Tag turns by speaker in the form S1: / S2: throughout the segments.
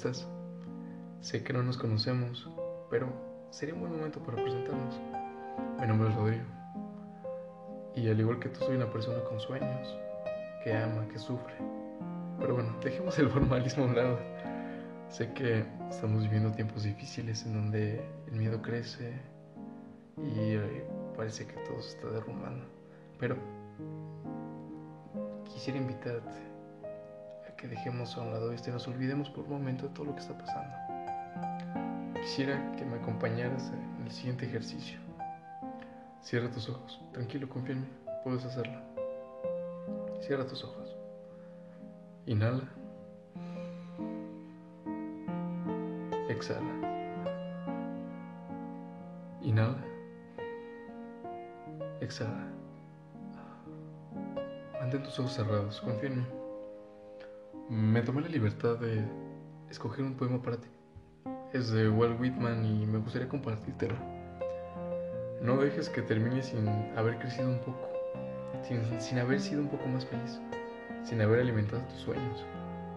S1: estás? Sé que no nos conocemos, pero sería un buen momento para presentarnos. Mi nombre es Rodrigo. Y al igual que tú, soy una persona con sueños, que ama, que sufre. Pero bueno, dejemos el formalismo a un lado. Sé que estamos viviendo tiempos difíciles en donde el miedo crece y eh, parece que todo se está derrumbando. Pero quisiera invitarte que dejemos a un lado esto y nos olvidemos por un momento de todo lo que está pasando. Quisiera que me acompañaras en el siguiente ejercicio. Cierra tus ojos, tranquilo, confía en mí, puedes hacerlo. Cierra tus ojos. Inhala. Exhala. Inhala. Exhala. Mantén tus ojos cerrados, confía en mí. Me tomé la libertad de escoger un poema para ti. Es de Walt Whitman y me gustaría compartírtelo. No dejes que termine sin haber crecido un poco, sin, sin haber sido un poco más feliz, sin haber alimentado tus sueños.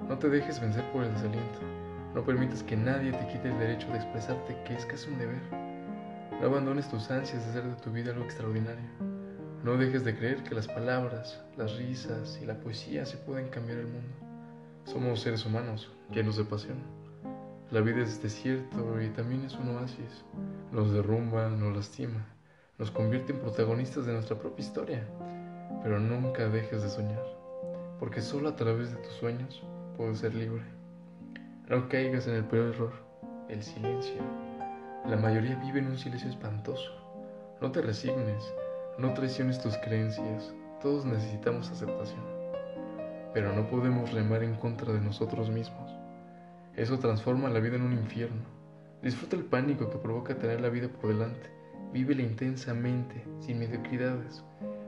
S1: No te dejes vencer por el desaliento. No permitas que nadie te quite el derecho de expresarte, que es casi un deber. No abandones tus ansias de hacer de tu vida algo extraordinario. No dejes de creer que las palabras, las risas y la poesía se pueden cambiar el mundo. Somos seres humanos, llenos de pasión. La vida es desierto y también es un oasis. Nos derrumba, nos lastima, nos convierte en protagonistas de nuestra propia historia. Pero nunca dejes de soñar, porque solo a través de tus sueños puedes ser libre. No caigas en el peor error, el silencio. La mayoría vive en un silencio espantoso. No te resignes, no traiciones tus creencias. Todos necesitamos aceptación pero no podemos remar en contra de nosotros mismos. Eso transforma la vida en un infierno. Disfruta el pánico que provoca tener la vida por delante. Vívela intensamente, sin mediocridades.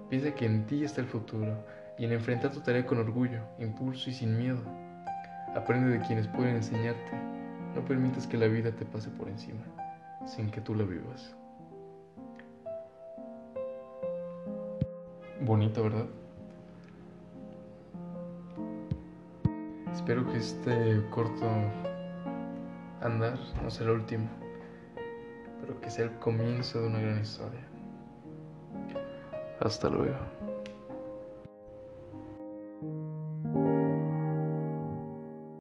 S1: Piensa que en ti está el futuro y en enfrentar tu tarea con orgullo, impulso y sin miedo. Aprende de quienes pueden enseñarte. No permitas que la vida te pase por encima, sin que tú la vivas. Bonito, ¿verdad? Espero que este corto andar no sea el último, pero que sea el comienzo de una gran historia. Hasta luego.